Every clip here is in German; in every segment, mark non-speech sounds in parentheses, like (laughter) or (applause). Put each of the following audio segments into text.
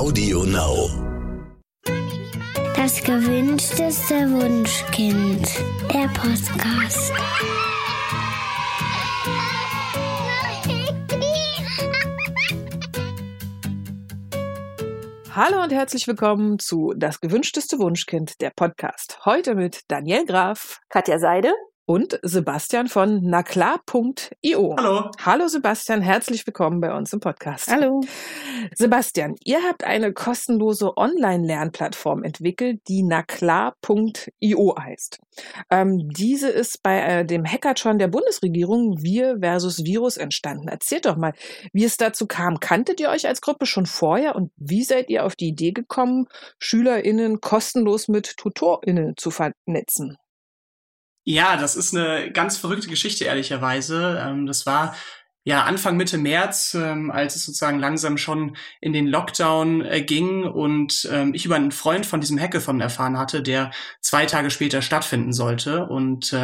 Audio Now. Das gewünschteste Wunschkind. Der Podcast. Hallo und herzlich willkommen zu Das gewünschteste Wunschkind, der Podcast. Heute mit Daniel Graf, Katja Seide und Sebastian von naklar.io. Hallo. Hallo Sebastian, herzlich willkommen bei uns im Podcast. Hallo. Sebastian, ihr habt eine kostenlose Online-Lernplattform entwickelt, die naklar.io heißt. Ähm, diese ist bei äh, dem Hackathon der Bundesregierung Wir versus Virus entstanden. Erzählt doch mal, wie es dazu kam. Kanntet ihr euch als Gruppe schon vorher und wie seid ihr auf die Idee gekommen, SchülerInnen kostenlos mit TutorInnen zu vernetzen? Ja, das ist eine ganz verrückte Geschichte, ehrlicherweise. Ähm, das war ja Anfang Mitte März, ähm, als es sozusagen langsam schon in den Lockdown äh, ging und ähm, ich über einen Freund von diesem Hackathon erfahren hatte, der zwei Tage später stattfinden sollte. Und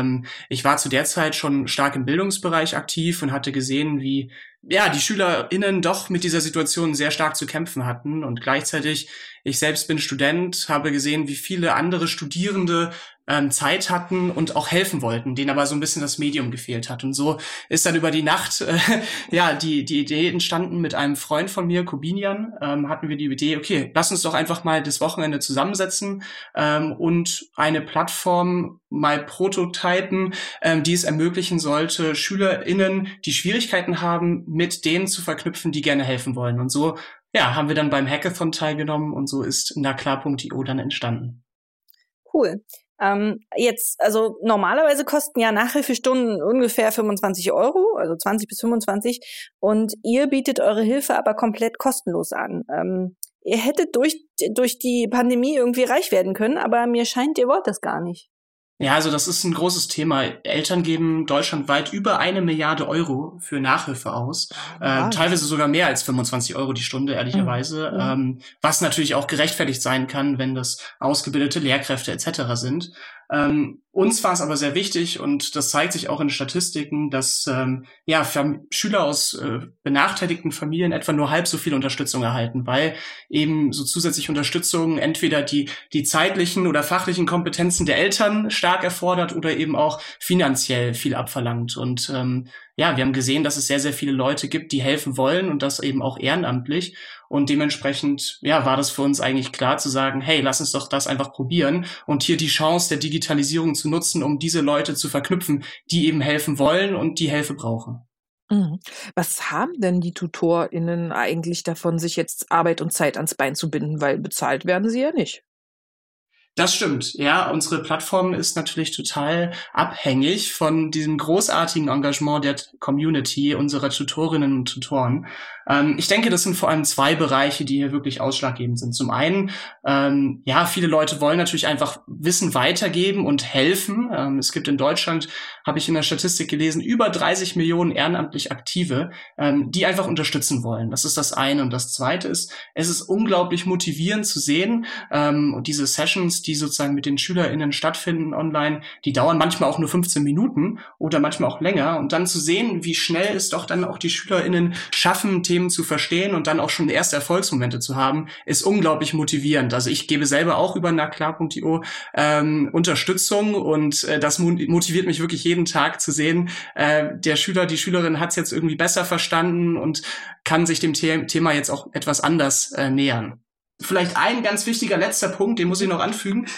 ich war zu der Zeit schon stark im Bildungsbereich aktiv und hatte gesehen, wie ja, die SchülerInnen doch mit dieser Situation sehr stark zu kämpfen hatten. Und gleichzeitig, ich selbst bin Student, habe gesehen, wie viele andere Studierende ähm, Zeit hatten und auch helfen wollten, denen aber so ein bisschen das Medium gefehlt hat. Und so ist dann über die Nacht (laughs) äh, ja die die Idee entstanden mit einem Freund von mir, Kobinian, ähm, hatten wir die Idee, okay, lass uns doch einfach mal das Wochenende zusammensetzen ähm, und eine Plattform mal prototypen, ähm, die es ermöglichen sollte, SchülerInnen, die Schwierigkeiten haben, mit denen zu verknüpfen, die gerne helfen wollen. Und so ja, haben wir dann beim Hackathon teilgenommen und so ist naklar.io dann entstanden. Cool. Ähm, jetzt, also normalerweise kosten ja Nachhilfestunden ungefähr 25 Euro, also 20 bis 25. Und ihr bietet eure Hilfe aber komplett kostenlos an. Ähm, ihr hättet durch, durch die Pandemie irgendwie reich werden können, aber mir scheint, ihr wollt das gar nicht. Ja, also das ist ein großes Thema. Eltern geben deutschlandweit über eine Milliarde Euro für Nachhilfe aus. Äh, teilweise sogar mehr als 25 Euro die Stunde, ehrlicherweise. Mhm. Ähm, was natürlich auch gerechtfertigt sein kann, wenn das ausgebildete Lehrkräfte etc. sind. Ähm, uns war es aber sehr wichtig und das zeigt sich auch in Statistiken, dass ähm, ja Schüler aus äh, benachteiligten Familien etwa nur halb so viel Unterstützung erhalten, weil eben so zusätzliche Unterstützung entweder die die zeitlichen oder fachlichen Kompetenzen der Eltern stark erfordert oder eben auch finanziell viel abverlangt und ähm, ja, wir haben gesehen, dass es sehr, sehr viele Leute gibt, die helfen wollen und das eben auch ehrenamtlich. Und dementsprechend, ja, war das für uns eigentlich klar zu sagen, hey, lass uns doch das einfach probieren und hier die Chance der Digitalisierung zu nutzen, um diese Leute zu verknüpfen, die eben helfen wollen und die Hilfe brauchen. Mhm. Was haben denn die TutorInnen eigentlich davon, sich jetzt Arbeit und Zeit ans Bein zu binden? Weil bezahlt werden sie ja nicht. Das stimmt. Ja, unsere Plattform ist natürlich total abhängig von diesem großartigen Engagement der Community, unserer Tutorinnen und Tutoren. Ähm, ich denke, das sind vor allem zwei Bereiche, die hier wirklich ausschlaggebend sind. Zum einen, ähm, ja, viele Leute wollen natürlich einfach Wissen weitergeben und helfen. Ähm, es gibt in Deutschland, habe ich in der Statistik gelesen, über 30 Millionen ehrenamtlich Aktive, ähm, die einfach unterstützen wollen. Das ist das eine. Und das zweite ist, es ist unglaublich motivierend zu sehen, ähm, diese Sessions, die sozusagen mit den SchülerInnen stattfinden online, die dauern manchmal auch nur 15 Minuten oder manchmal auch länger. Und dann zu sehen, wie schnell es doch dann auch die SchülerInnen schaffen, Themen zu verstehen und dann auch schon erste Erfolgsmomente zu haben, ist unglaublich motivierend. Also ich gebe selber auch über naklar.io ähm, Unterstützung und äh, das motiviert mich wirklich jeden Tag zu sehen, äh, der Schüler, die Schülerin hat es jetzt irgendwie besser verstanden und kann sich dem The Thema jetzt auch etwas anders äh, nähern. Vielleicht ein ganz wichtiger letzter Punkt, den muss ich noch anfügen. (laughs)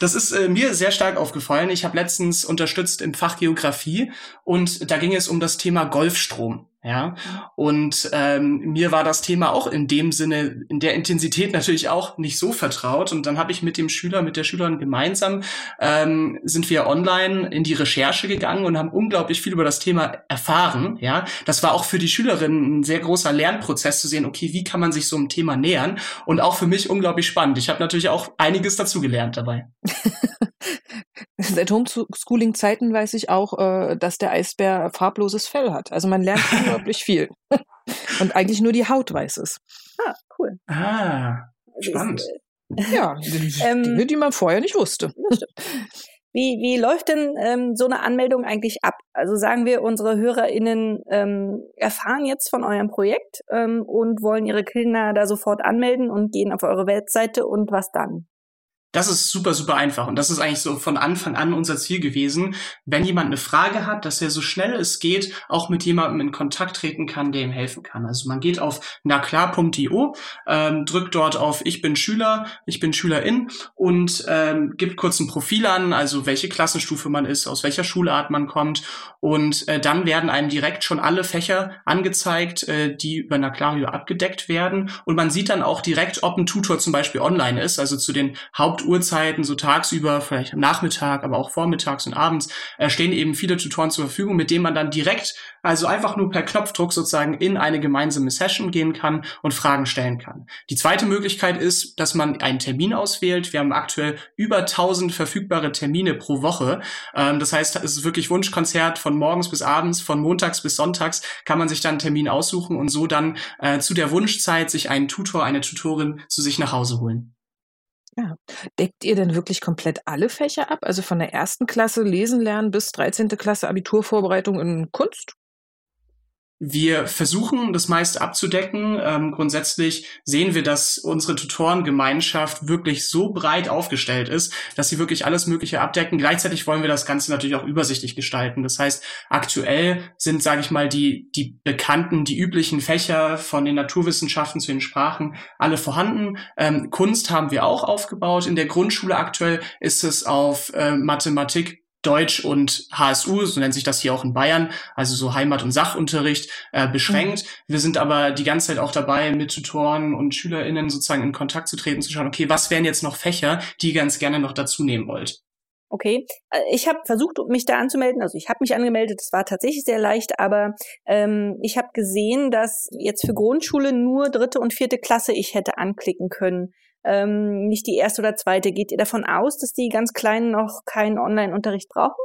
Das ist äh, mir sehr stark aufgefallen. Ich habe letztens unterstützt im Fach Geografie und da ging es um das Thema Golfstrom. Ja, und ähm, mir war das Thema auch in dem Sinne, in der Intensität natürlich auch nicht so vertraut. Und dann habe ich mit dem Schüler, mit der Schülerin gemeinsam, ähm, sind wir online in die Recherche gegangen und haben unglaublich viel über das Thema erfahren. Ja, das war auch für die Schülerin ein sehr großer Lernprozess zu sehen, okay, wie kann man sich so einem Thema nähern? Und auch für mich unglaublich spannend. Ich habe natürlich auch einiges dazugelernt dabei. (laughs) Seit Homeschooling-Zeiten weiß ich auch, äh, dass der Eisbär farbloses Fell hat. Also man lernt (laughs) unglaublich viel. Und eigentlich nur die Haut weiß es. Ah, cool. Ah, spannend. Ja, (laughs) ähm, Dinge, die man vorher nicht wusste. Wie, wie läuft denn ähm, so eine Anmeldung eigentlich ab? Also sagen wir, unsere HörerInnen ähm, erfahren jetzt von eurem Projekt ähm, und wollen ihre Kinder da sofort anmelden und gehen auf eure Webseite und was dann? Das ist super, super einfach. Und das ist eigentlich so von Anfang an unser Ziel gewesen. Wenn jemand eine Frage hat, dass er so schnell es geht auch mit jemandem in Kontakt treten kann, der ihm helfen kann. Also man geht auf naklar.io, ähm, drückt dort auf Ich bin Schüler, ich bin Schülerin und ähm, gibt kurz ein Profil an, also welche Klassenstufe man ist, aus welcher Schulart man kommt. Und äh, dann werden einem direkt schon alle Fächer angezeigt, äh, die über Naklario abgedeckt werden. Und man sieht dann auch direkt, ob ein Tutor zum Beispiel online ist, also zu den Haupt Uhrzeiten, so tagsüber, vielleicht am Nachmittag, aber auch vormittags und abends, äh, stehen eben viele Tutoren zur Verfügung, mit denen man dann direkt, also einfach nur per Knopfdruck sozusagen in eine gemeinsame Session gehen kann und Fragen stellen kann. Die zweite Möglichkeit ist, dass man einen Termin auswählt. Wir haben aktuell über 1000 verfügbare Termine pro Woche. Ähm, das heißt, es ist wirklich Wunschkonzert von morgens bis abends, von montags bis sonntags kann man sich dann einen Termin aussuchen und so dann äh, zu der Wunschzeit sich einen Tutor, eine Tutorin zu sich nach Hause holen. Ja. Deckt ihr denn wirklich komplett alle Fächer ab? Also von der ersten Klasse Lesen lernen bis 13. Klasse Abiturvorbereitung in Kunst? Wir versuchen, das meiste abzudecken. Ähm, grundsätzlich sehen wir, dass unsere Tutorengemeinschaft wirklich so breit aufgestellt ist, dass sie wirklich alles Mögliche abdecken. Gleichzeitig wollen wir das Ganze natürlich auch übersichtlich gestalten. Das heißt, aktuell sind, sage ich mal, die, die bekannten, die üblichen Fächer von den Naturwissenschaften zu den Sprachen alle vorhanden. Ähm, Kunst haben wir auch aufgebaut. In der Grundschule aktuell ist es auf äh, Mathematik, Deutsch und HSU, so nennt sich das hier auch in Bayern, also so Heimat- und Sachunterricht äh, beschränkt. Mhm. Wir sind aber die ganze Zeit auch dabei, mit Tutoren und SchülerInnen sozusagen in Kontakt zu treten, zu schauen, okay, was wären jetzt noch Fächer, die ihr ganz gerne noch dazu nehmen wollt? Okay, äh, ich habe versucht, mich da anzumelden. Also ich habe mich angemeldet. Es war tatsächlich sehr leicht, aber ähm, ich habe gesehen, dass jetzt für Grundschule nur dritte und vierte Klasse ich hätte anklicken können ähm, nicht die erste oder zweite. Geht ihr davon aus, dass die ganz Kleinen noch keinen Online-Unterricht brauchen?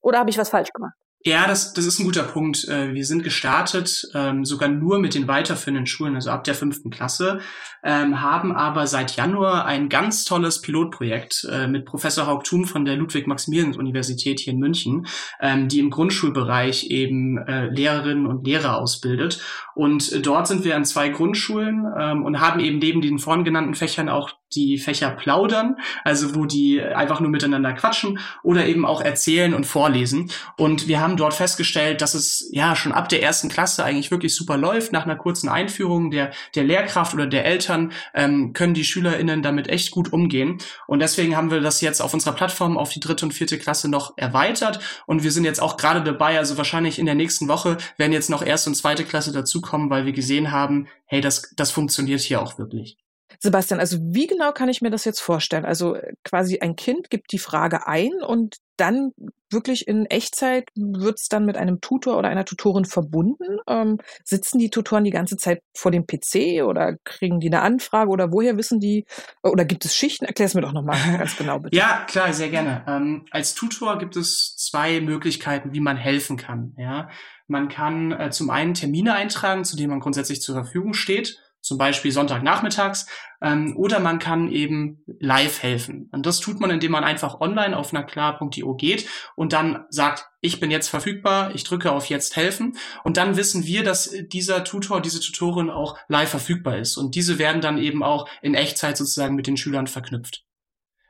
Oder habe ich was falsch gemacht? Ja, das, das ist ein guter Punkt. Äh, wir sind gestartet ähm, sogar nur mit den weiterführenden Schulen, also ab der fünften Klasse, ähm, haben aber seit Januar ein ganz tolles Pilotprojekt äh, mit Professor Haug Thum von der Ludwig-Maximilians-Universität hier in München, ähm, die im Grundschulbereich eben äh, Lehrerinnen und Lehrer ausbildet. Und dort sind wir an zwei Grundschulen ähm, und haben eben neben den vorhin genannten Fächern auch die Fächer plaudern, also wo die einfach nur miteinander quatschen oder eben auch erzählen und vorlesen. Und wir haben dort festgestellt, dass es ja schon ab der ersten Klasse eigentlich wirklich super läuft. Nach einer kurzen Einführung der, der Lehrkraft oder der Eltern ähm, können die SchülerInnen damit echt gut umgehen. Und deswegen haben wir das jetzt auf unserer Plattform auf die dritte und vierte Klasse noch erweitert. Und wir sind jetzt auch gerade dabei, also wahrscheinlich in der nächsten Woche werden jetzt noch erste und zweite Klasse dazukommen, weil wir gesehen haben, hey, das, das funktioniert hier auch wirklich. Sebastian, also wie genau kann ich mir das jetzt vorstellen? Also äh, quasi ein Kind gibt die Frage ein und dann wirklich in Echtzeit wird es dann mit einem Tutor oder einer Tutorin verbunden? Ähm, sitzen die Tutoren die ganze Zeit vor dem PC oder kriegen die eine Anfrage oder woher wissen die? Oder gibt es Schichten? Erklär es mir doch nochmal (laughs) ganz genau bitte. ja, klar, sehr gerne. Ähm, als Tutor gibt es zwei Möglichkeiten, wie man helfen kann. Ja, man kann äh, zum einen Termine eintragen, zu denen man grundsätzlich zur Verfügung steht zum Beispiel Sonntagnachmittags, ähm, oder man kann eben live helfen. Und das tut man, indem man einfach online auf naklar.io geht und dann sagt, ich bin jetzt verfügbar, ich drücke auf jetzt helfen und dann wissen wir, dass dieser Tutor, diese Tutorin auch live verfügbar ist und diese werden dann eben auch in Echtzeit sozusagen mit den Schülern verknüpft.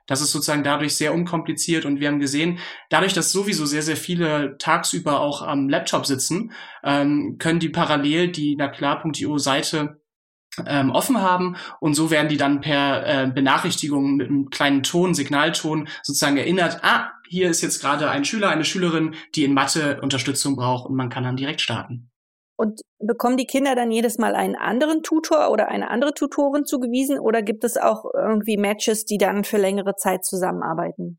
Das ist sozusagen dadurch sehr unkompliziert und wir haben gesehen, dadurch, dass sowieso sehr, sehr viele tagsüber auch am Laptop sitzen, ähm, können die parallel die naklar.io Seite ähm, offen haben und so werden die dann per äh, Benachrichtigung mit einem kleinen Ton, Signalton sozusagen erinnert, ah, hier ist jetzt gerade ein Schüler, eine Schülerin, die in Mathe Unterstützung braucht und man kann dann direkt starten. Und bekommen die Kinder dann jedes Mal einen anderen Tutor oder eine andere Tutorin zugewiesen oder gibt es auch irgendwie Matches, die dann für längere Zeit zusammenarbeiten?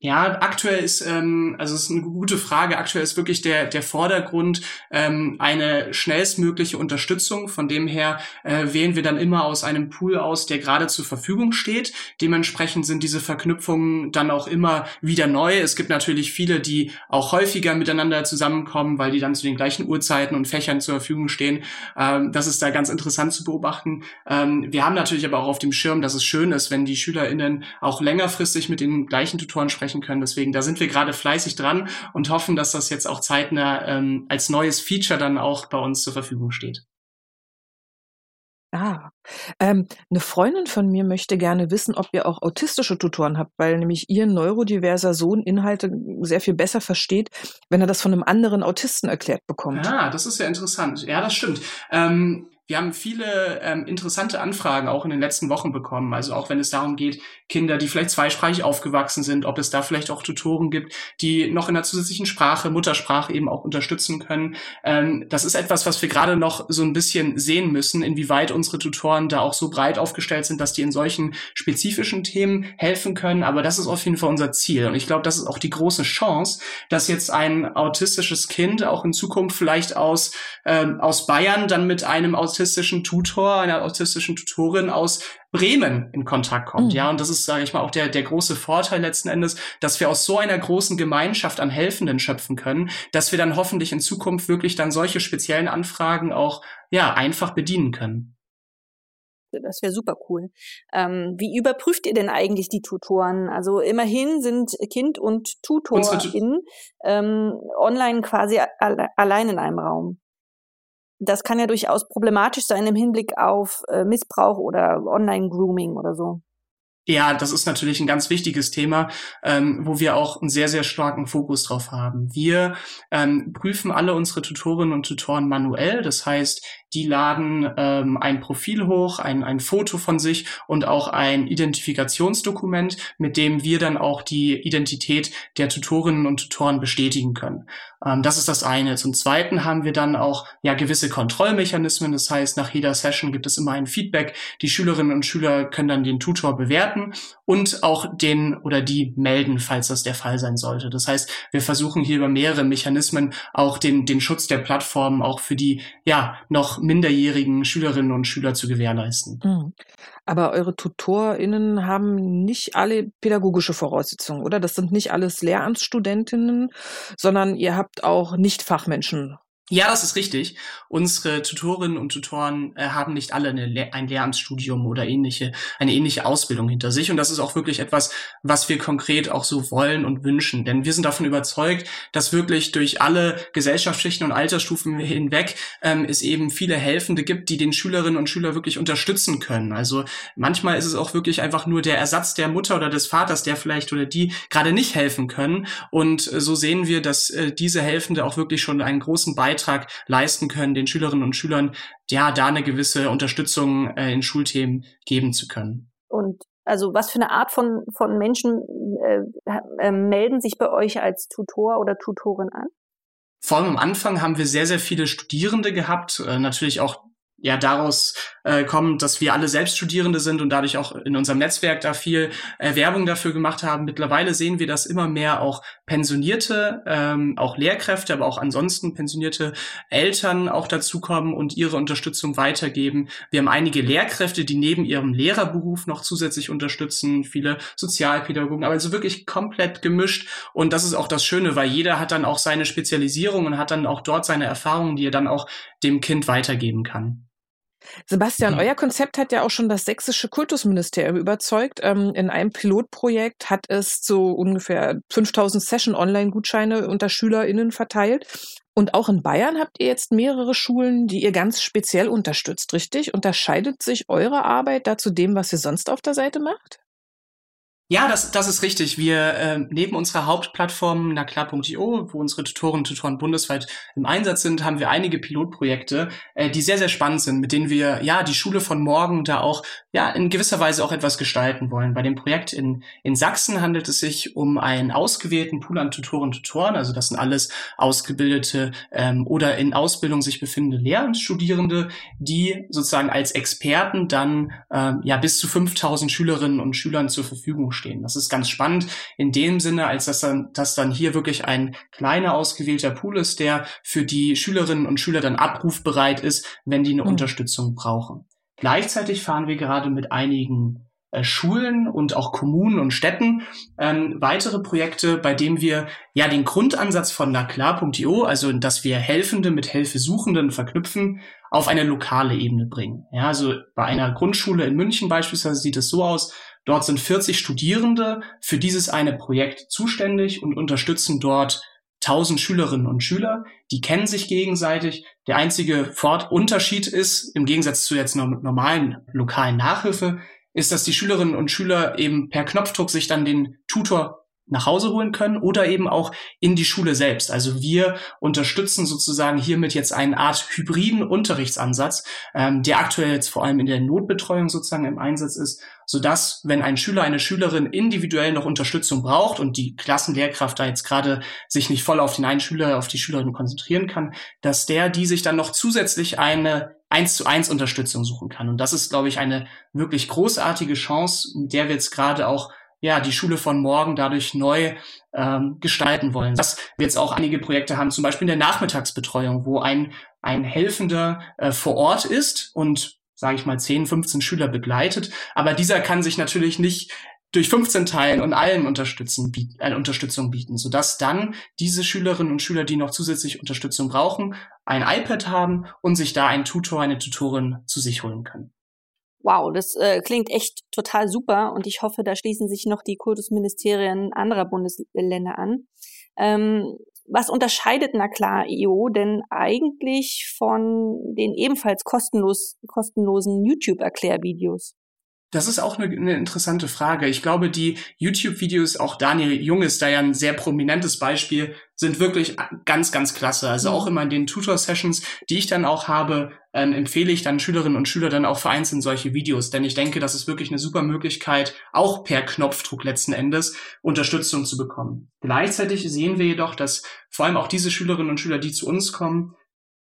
Ja, aktuell ist, ähm, also es ist eine gute Frage, aktuell ist wirklich der, der Vordergrund ähm, eine schnellstmögliche Unterstützung. Von dem her äh, wählen wir dann immer aus einem Pool aus, der gerade zur Verfügung steht. Dementsprechend sind diese Verknüpfungen dann auch immer wieder neu. Es gibt natürlich viele, die auch häufiger miteinander zusammenkommen, weil die dann zu den gleichen Uhrzeiten und Fächern zur Verfügung stehen. Ähm, das ist da ganz interessant zu beobachten. Ähm, wir haben natürlich aber auch auf dem Schirm, dass es schön ist, wenn die SchülerInnen auch längerfristig mit den gleichen Tutoren sprechen sprechen können. Deswegen, da sind wir gerade fleißig dran und hoffen, dass das jetzt auch zeitnah ähm, als neues Feature dann auch bei uns zur Verfügung steht. Ah, ähm, eine Freundin von mir möchte gerne wissen, ob ihr auch autistische Tutoren habt, weil nämlich ihr neurodiverser Sohn Inhalte sehr viel besser versteht, wenn er das von einem anderen Autisten erklärt bekommt. Ah, das ist ja interessant. Ja, das stimmt. Ähm, wir haben viele ähm, interessante Anfragen auch in den letzten Wochen bekommen. Also auch wenn es darum geht, Kinder, die vielleicht zweisprachig aufgewachsen sind, ob es da vielleicht auch Tutoren gibt, die noch in einer zusätzlichen Sprache, Muttersprache eben auch unterstützen können. Ähm, das ist etwas, was wir gerade noch so ein bisschen sehen müssen, inwieweit unsere Tutoren da auch so breit aufgestellt sind, dass die in solchen spezifischen Themen helfen können. Aber das ist auf jeden Fall unser Ziel. Und ich glaube, das ist auch die große Chance, dass jetzt ein autistisches Kind auch in Zukunft vielleicht aus, ähm, aus Bayern dann mit einem aus autistischen Tutor, einer autistischen Tutorin aus Bremen in Kontakt kommt. Mhm. Ja, und das ist, sage ich mal, auch der, der große Vorteil letzten Endes, dass wir aus so einer großen Gemeinschaft an Helfenden schöpfen können, dass wir dann hoffentlich in Zukunft wirklich dann solche speziellen Anfragen auch, ja, einfach bedienen können. Das wäre super cool. Ähm, wie überprüft ihr denn eigentlich die Tutoren? Also immerhin sind Kind und Tutorin ähm, online quasi alle, allein in einem Raum das kann ja durchaus problematisch sein im Hinblick auf äh, Missbrauch oder Online-Grooming oder so. Ja, das ist natürlich ein ganz wichtiges Thema, ähm, wo wir auch einen sehr, sehr starken Fokus drauf haben. Wir ähm, prüfen alle unsere Tutorinnen und Tutoren manuell. Das heißt, die laden ähm, ein Profil hoch, ein, ein Foto von sich und auch ein Identifikationsdokument, mit dem wir dann auch die Identität der Tutorinnen und Tutoren bestätigen können. Ähm, das ist das eine. Zum Zweiten haben wir dann auch ja gewisse Kontrollmechanismen. Das heißt, nach jeder Session gibt es immer ein Feedback. Die Schülerinnen und Schüler können dann den Tutor bewerten und auch den oder die melden, falls das der Fall sein sollte. Das heißt, wir versuchen hier über mehrere Mechanismen auch den, den Schutz der Plattform auch für die ja noch minderjährigen Schülerinnen und Schüler zu gewährleisten. Mhm. Aber eure TutorInnen haben nicht alle pädagogische Voraussetzungen, oder? Das sind nicht alles Lehramtsstudentinnen, sondern ihr habt auch Nicht-Fachmenschen ja, das ist richtig. Unsere Tutorinnen und Tutoren äh, haben nicht alle eine, ein Lehramtsstudium oder ähnliche, eine ähnliche Ausbildung hinter sich. Und das ist auch wirklich etwas, was wir konkret auch so wollen und wünschen. Denn wir sind davon überzeugt, dass wirklich durch alle Gesellschaftsschichten und Altersstufen hinweg ähm, es eben viele Helfende gibt, die den Schülerinnen und Schüler wirklich unterstützen können. Also manchmal ist es auch wirklich einfach nur der Ersatz der Mutter oder des Vaters, der vielleicht oder die gerade nicht helfen können. Und äh, so sehen wir, dass äh, diese Helfende auch wirklich schon einen großen Beitrag Beitrag leisten können, den Schülerinnen und Schülern ja da eine gewisse Unterstützung äh, in Schulthemen geben zu können. Und also was für eine Art von, von Menschen äh, äh, melden sich bei euch als Tutor oder Tutorin an? Vor allem am Anfang haben wir sehr, sehr viele Studierende gehabt, äh, natürlich auch ja daraus äh, kommt, dass wir alle Selbststudierende sind und dadurch auch in unserem Netzwerk da viel äh, Werbung dafür gemacht haben. Mittlerweile sehen wir, dass immer mehr auch pensionierte, ähm, auch Lehrkräfte, aber auch ansonsten pensionierte Eltern auch dazukommen und ihre Unterstützung weitergeben. Wir haben einige Lehrkräfte, die neben ihrem Lehrerberuf noch zusätzlich unterstützen, viele Sozialpädagogen, aber also wirklich komplett gemischt. Und das ist auch das Schöne, weil jeder hat dann auch seine Spezialisierung und hat dann auch dort seine Erfahrungen, die er dann auch dem Kind weitergeben kann. Sebastian, mhm. euer Konzept hat ja auch schon das sächsische Kultusministerium überzeugt. Ähm, in einem Pilotprojekt hat es so ungefähr 5000 Session-Online-Gutscheine unter SchülerInnen verteilt. Und auch in Bayern habt ihr jetzt mehrere Schulen, die ihr ganz speziell unterstützt, richtig? Unterscheidet sich eure Arbeit da zu dem, was ihr sonst auf der Seite macht? Ja, das, das ist richtig. Wir äh, neben unserer Hauptplattform naklar.io, wo unsere Tutoren und Tutoren bundesweit im Einsatz sind, haben wir einige Pilotprojekte, äh, die sehr, sehr spannend sind, mit denen wir ja die Schule von morgen da auch ja in gewisser Weise auch etwas gestalten wollen. Bei dem Projekt in, in Sachsen handelt es sich um einen ausgewählten Pool an Tutoren und Tutoren. Also das sind alles ausgebildete ähm, oder in Ausbildung sich befindende Lehramtsstudierende, die sozusagen als Experten dann ähm, ja bis zu 5000 Schülerinnen und Schülern zur Verfügung stehen. Das ist ganz spannend in dem Sinne, als dass dann, dass dann hier wirklich ein kleiner ausgewählter Pool ist, der für die Schülerinnen und Schüler dann abrufbereit ist, wenn die eine mhm. Unterstützung brauchen. Gleichzeitig fahren wir gerade mit einigen äh, Schulen und auch Kommunen und Städten ähm, weitere Projekte, bei denen wir ja den Grundansatz von naklar.io, also dass wir Helfende mit Hilfesuchenden verknüpfen, auf eine lokale Ebene bringen. Ja, also bei einer Grundschule in München beispielsweise sieht es so aus, dort sind 40 Studierende für dieses eine Projekt zuständig und unterstützen dort 1000 Schülerinnen und Schüler, die kennen sich gegenseitig. Der einzige Fort Unterschied ist, im Gegensatz zu jetzt normalen lokalen Nachhilfe, ist, dass die Schülerinnen und Schüler eben per Knopfdruck sich dann den Tutor nach Hause holen können oder eben auch in die Schule selbst. Also wir unterstützen sozusagen hiermit jetzt eine Art hybriden Unterrichtsansatz, ähm, der aktuell jetzt vor allem in der Notbetreuung sozusagen im Einsatz ist, sodass, wenn ein Schüler, eine Schülerin individuell noch Unterstützung braucht und die Klassenlehrkraft da jetzt gerade sich nicht voll auf den einen Schüler, auf die Schülerin konzentrieren kann, dass der, die sich dann noch zusätzlich eine eins zu eins Unterstützung suchen kann. Und das ist, glaube ich, eine wirklich großartige Chance, mit der wir jetzt gerade auch ja, die Schule von morgen dadurch neu ähm, gestalten wollen. Dass wir jetzt auch einige Projekte haben, zum Beispiel in der Nachmittagsbetreuung, wo ein, ein Helfender äh, vor Ort ist und sage ich mal, 10, 15 Schüler begleitet. Aber dieser kann sich natürlich nicht durch 15 teilen und allen unterstützen, biet, äh, Unterstützung bieten, sodass dann diese Schülerinnen und Schüler, die noch zusätzlich Unterstützung brauchen, ein iPad haben und sich da einen Tutor, eine Tutorin zu sich holen können. Wow, das äh, klingt echt total super und ich hoffe, da schließen sich noch die Kultusministerien anderer Bundesländer an. Ähm, was unterscheidet na klar IO denn eigentlich von den ebenfalls kostenlos, kostenlosen YouTube-Erklärvideos? Das ist auch eine, eine, interessante Frage. Ich glaube, die YouTube-Videos, auch Daniel Jung ist da ja ein sehr prominentes Beispiel, sind wirklich ganz, ganz klasse. Also auch mhm. immer in den Tutor-Sessions, die ich dann auch habe, ähm, empfehle ich dann Schülerinnen und Schüler dann auch vereinzelt solche Videos. Denn ich denke, das ist wirklich eine super Möglichkeit, auch per Knopfdruck letzten Endes Unterstützung zu bekommen. Gleichzeitig sehen wir jedoch, dass vor allem auch diese Schülerinnen und Schüler, die zu uns kommen,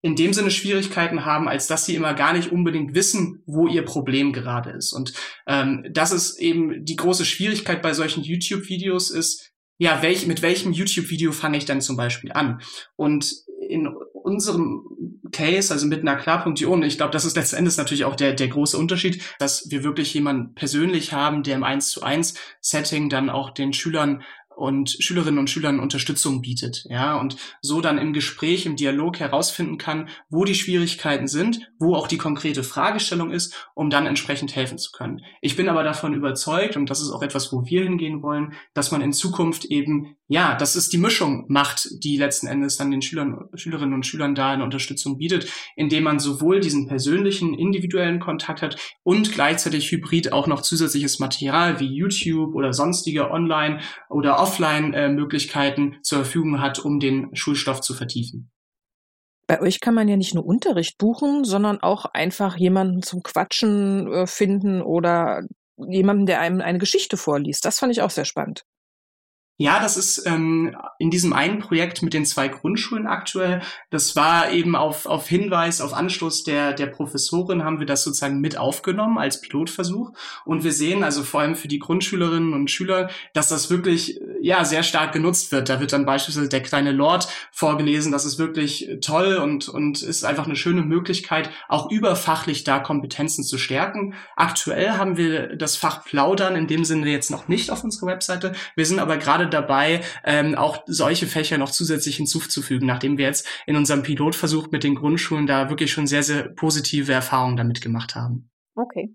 in dem Sinne Schwierigkeiten haben, als dass sie immer gar nicht unbedingt wissen, wo ihr Problem gerade ist. Und ähm, das ist eben die große Schwierigkeit bei solchen YouTube-Videos ist, ja, welch, mit welchem YouTube-Video fange ich dann zum Beispiel an? Und in unserem Case, also mit einer Klar.io, und ich glaube, das ist letzten Endes natürlich auch der, der große Unterschied, dass wir wirklich jemanden persönlich haben, der im 1 zu 1 Setting dann auch den Schülern und Schülerinnen und Schülern Unterstützung bietet, ja, und so dann im Gespräch, im Dialog herausfinden kann, wo die Schwierigkeiten sind, wo auch die konkrete Fragestellung ist, um dann entsprechend helfen zu können. Ich bin aber davon überzeugt, und das ist auch etwas, wo wir hingehen wollen, dass man in Zukunft eben, ja, dass es die Mischung macht, die letzten Endes dann den Schülern, Schülerinnen und Schülern da eine Unterstützung bietet, indem man sowohl diesen persönlichen, individuellen Kontakt hat und gleichzeitig hybrid auch noch zusätzliches Material wie YouTube oder sonstige Online oder Offline-Möglichkeiten zur Verfügung hat, um den Schulstoff zu vertiefen. Bei euch kann man ja nicht nur Unterricht buchen, sondern auch einfach jemanden zum Quatschen äh, finden oder jemanden, der einem eine Geschichte vorliest. Das fand ich auch sehr spannend. Ja, das ist ähm, in diesem einen Projekt mit den zwei Grundschulen aktuell. Das war eben auf, auf Hinweis, auf Anstoß der, der Professorin haben wir das sozusagen mit aufgenommen als Pilotversuch. Und wir sehen also vor allem für die Grundschülerinnen und Schüler, dass das wirklich ja sehr stark genutzt wird. Da wird dann beispielsweise der kleine Lord vorgelesen. Das ist wirklich toll und, und ist einfach eine schöne Möglichkeit, auch überfachlich da Kompetenzen zu stärken. Aktuell haben wir das Fach Plaudern in dem Sinne jetzt noch nicht auf unserer Webseite. Wir sind aber gerade dabei, ähm, auch solche Fächer noch zusätzlich hinzuzufügen, nachdem wir jetzt in unserem Pilotversuch mit den Grundschulen da wirklich schon sehr, sehr positive Erfahrungen damit gemacht haben. Okay.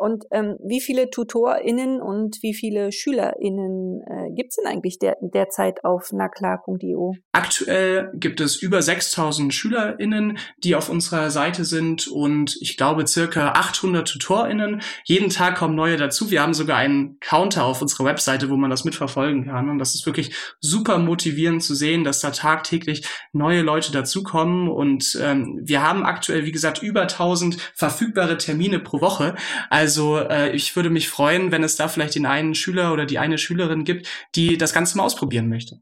Und ähm, wie viele TutorInnen und wie viele SchülerInnen äh, gibt es denn eigentlich der, derzeit auf naklar.io? Aktuell gibt es über 6000 SchülerInnen, die auf unserer Seite sind und ich glaube circa 800 TutorInnen. Jeden Tag kommen neue dazu. Wir haben sogar einen Counter auf unserer Webseite, wo man das mitverfolgen kann. Und das ist wirklich super motivierend zu sehen, dass da tagtäglich neue Leute dazukommen. Und ähm, wir haben aktuell, wie gesagt, über 1000 verfügbare Termine pro Woche. Also also äh, ich würde mich freuen, wenn es da vielleicht den einen Schüler oder die eine Schülerin gibt, die das Ganze mal ausprobieren möchte.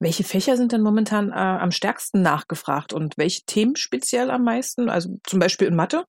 Welche Fächer sind denn momentan äh, am stärksten nachgefragt und welche Themen speziell am meisten? Also zum Beispiel in Mathe?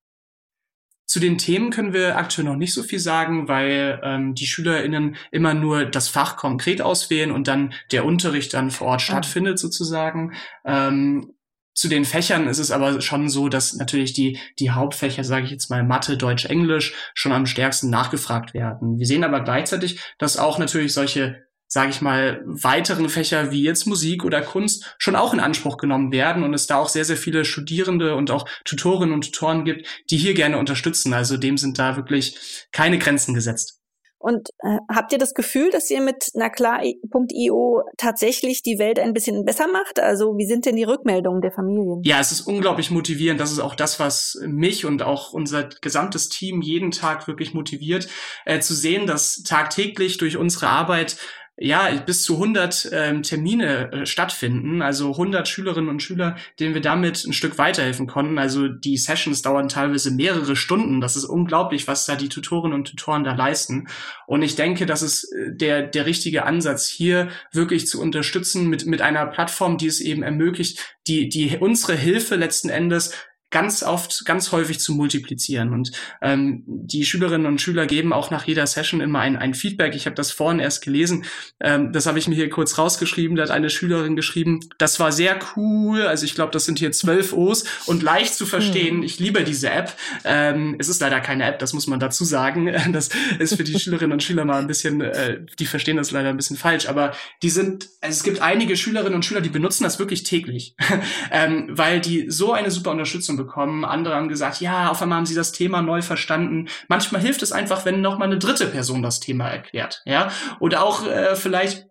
Zu den Themen können wir aktuell noch nicht so viel sagen, weil ähm, die SchülerInnen immer nur das Fach konkret auswählen und dann der Unterricht dann vor Ort ah. stattfindet sozusagen. Ähm, zu den Fächern ist es aber schon so, dass natürlich die, die Hauptfächer, sage ich jetzt mal Mathe, Deutsch, Englisch, schon am stärksten nachgefragt werden. Wir sehen aber gleichzeitig, dass auch natürlich solche sage ich mal, weiteren Fächer wie jetzt Musik oder Kunst schon auch in Anspruch genommen werden und es da auch sehr, sehr viele Studierende und auch Tutorinnen und Tutoren gibt, die hier gerne unterstützen. Also dem sind da wirklich keine Grenzen gesetzt. Und äh, habt ihr das Gefühl, dass ihr mit naklar.io tatsächlich die Welt ein bisschen besser macht? Also wie sind denn die Rückmeldungen der Familien? Ja, es ist unglaublich motivierend. Das ist auch das, was mich und auch unser gesamtes Team jeden Tag wirklich motiviert, äh, zu sehen, dass tagtäglich durch unsere Arbeit ja, bis zu 100 ähm, Termine äh, stattfinden, also 100 Schülerinnen und Schüler, denen wir damit ein Stück weiterhelfen konnten. Also die Sessions dauern teilweise mehrere Stunden. Das ist unglaublich, was da die Tutorinnen und Tutoren da leisten. Und ich denke, das ist äh, der, der richtige Ansatz, hier wirklich zu unterstützen mit, mit einer Plattform, die es eben ermöglicht, die, die unsere Hilfe letzten Endes ganz oft, ganz häufig zu multiplizieren. Und ähm, die Schülerinnen und Schüler geben auch nach jeder Session immer ein, ein Feedback. Ich habe das vorhin erst gelesen. Ähm, das habe ich mir hier kurz rausgeschrieben. Da hat eine Schülerin geschrieben, das war sehr cool. Also ich glaube, das sind hier zwölf O's und leicht zu verstehen. Hm. Ich liebe diese App. Ähm, es ist leider keine App, das muss man dazu sagen. (laughs) Das ist für die Schülerinnen und Schüler mal ein bisschen, äh, die verstehen das leider ein bisschen falsch. Aber die sind, also es gibt einige Schülerinnen und Schüler, die benutzen das wirklich täglich, (laughs) ähm, weil die so eine super Unterstützung bekommen. Andere haben gesagt, ja, auf einmal haben sie das Thema neu verstanden. Manchmal hilft es einfach, wenn noch mal eine dritte Person das Thema erklärt, ja. Oder auch äh, vielleicht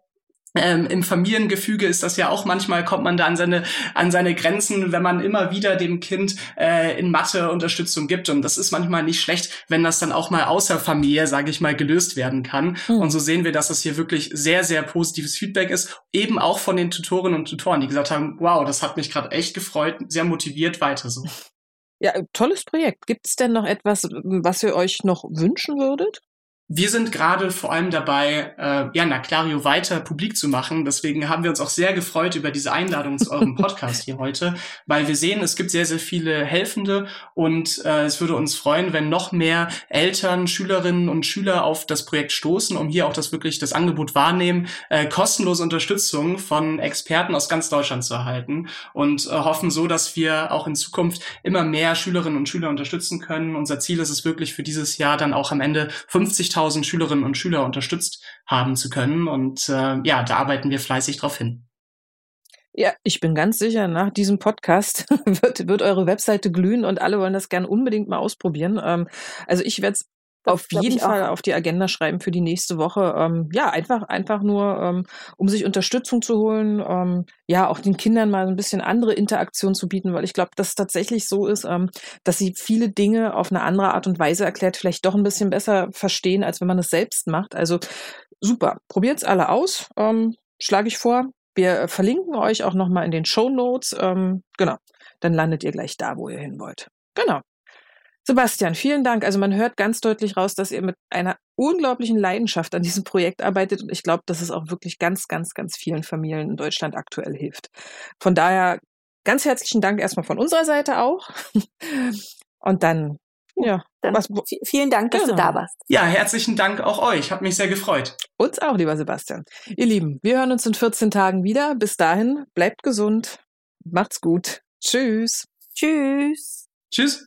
ähm, Im Familiengefüge ist das ja auch manchmal, kommt man da an seine, an seine Grenzen, wenn man immer wieder dem Kind äh, in Mathe Unterstützung gibt. Und das ist manchmal nicht schlecht, wenn das dann auch mal außer Familie, sage ich mal, gelöst werden kann. Mhm. Und so sehen wir, dass das hier wirklich sehr, sehr positives Feedback ist. Eben auch von den Tutorinnen und Tutoren, die gesagt haben, wow, das hat mich gerade echt gefreut, sehr motiviert, weiter so. Ja, tolles Projekt. Gibt es denn noch etwas, was ihr euch noch wünschen würdet? Wir sind gerade vor allem dabei, äh, ja, Naclario weiter publik zu machen. Deswegen haben wir uns auch sehr gefreut über diese Einladung zu eurem (laughs) Podcast hier heute, weil wir sehen, es gibt sehr, sehr viele Helfende und äh, es würde uns freuen, wenn noch mehr Eltern, Schülerinnen und Schüler auf das Projekt stoßen, um hier auch das wirklich das Angebot wahrnehmen, äh, kostenlose Unterstützung von Experten aus ganz Deutschland zu erhalten und äh, hoffen so, dass wir auch in Zukunft immer mehr Schülerinnen und Schüler unterstützen können. Unser Ziel ist es wirklich für dieses Jahr dann auch am Ende 50 5000 Schülerinnen und Schüler unterstützt haben zu können. Und äh, ja, da arbeiten wir fleißig drauf hin. Ja, ich bin ganz sicher, nach diesem Podcast (laughs) wird, wird eure Webseite glühen und alle wollen das gerne unbedingt mal ausprobieren. Ähm, also ich werde es auf jeden Fall auf die Agenda schreiben für die nächste Woche. Ähm, ja, einfach, einfach nur, ähm, um sich Unterstützung zu holen, ähm, ja, auch den Kindern mal ein bisschen andere Interaktion zu bieten, weil ich glaube, dass es tatsächlich so ist, ähm, dass sie viele Dinge auf eine andere Art und Weise erklärt, vielleicht doch ein bisschen besser verstehen, als wenn man es selbst macht. Also super, probiert's alle aus, ähm, schlage ich vor. Wir verlinken euch auch nochmal in den Show Notes. Ähm, genau, dann landet ihr gleich da, wo ihr hin wollt. Genau. Sebastian, vielen Dank. Also man hört ganz deutlich raus, dass ihr mit einer unglaublichen Leidenschaft an diesem Projekt arbeitet und ich glaube, dass es auch wirklich ganz, ganz, ganz vielen Familien in Deutschland aktuell hilft. Von daher ganz herzlichen Dank erstmal von unserer Seite auch. Und dann, ja. Dann was, vielen Dank, dass genau. du da warst. Ja, herzlichen Dank auch euch. Hat mich sehr gefreut. Uns auch, lieber Sebastian. Ihr Lieben, wir hören uns in 14 Tagen wieder. Bis dahin, bleibt gesund. Macht's gut. Tschüss. Tschüss. Tschüss.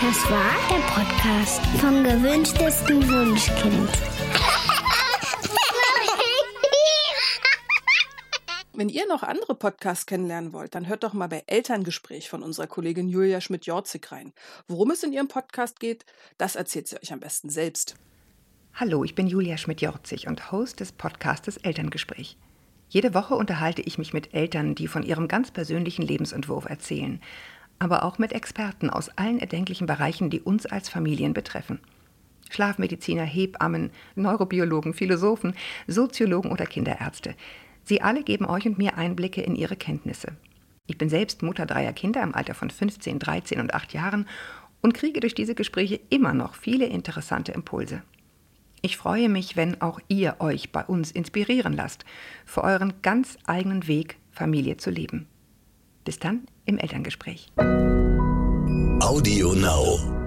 Das war der Podcast vom gewünschtesten Wunschkind. (laughs) Wenn ihr noch andere Podcasts kennenlernen wollt, dann hört doch mal bei Elterngespräch von unserer Kollegin Julia Schmidt-Jorzig rein. Worum es in ihrem Podcast geht, das erzählt sie euch am besten selbst. Hallo, ich bin Julia Schmidt-Jorzig und Host des Podcastes Elterngespräch. Jede Woche unterhalte ich mich mit Eltern, die von ihrem ganz persönlichen Lebensentwurf erzählen aber auch mit Experten aus allen erdenklichen Bereichen, die uns als Familien betreffen. Schlafmediziner, Hebammen, Neurobiologen, Philosophen, Soziologen oder Kinderärzte. Sie alle geben euch und mir Einblicke in ihre Kenntnisse. Ich bin selbst Mutter dreier Kinder im Alter von 15, 13 und 8 Jahren und kriege durch diese Gespräche immer noch viele interessante Impulse. Ich freue mich, wenn auch ihr euch bei uns inspirieren lasst, für euren ganz eigenen Weg, Familie zu leben. Bis dann im Elterngespräch. Audio Now.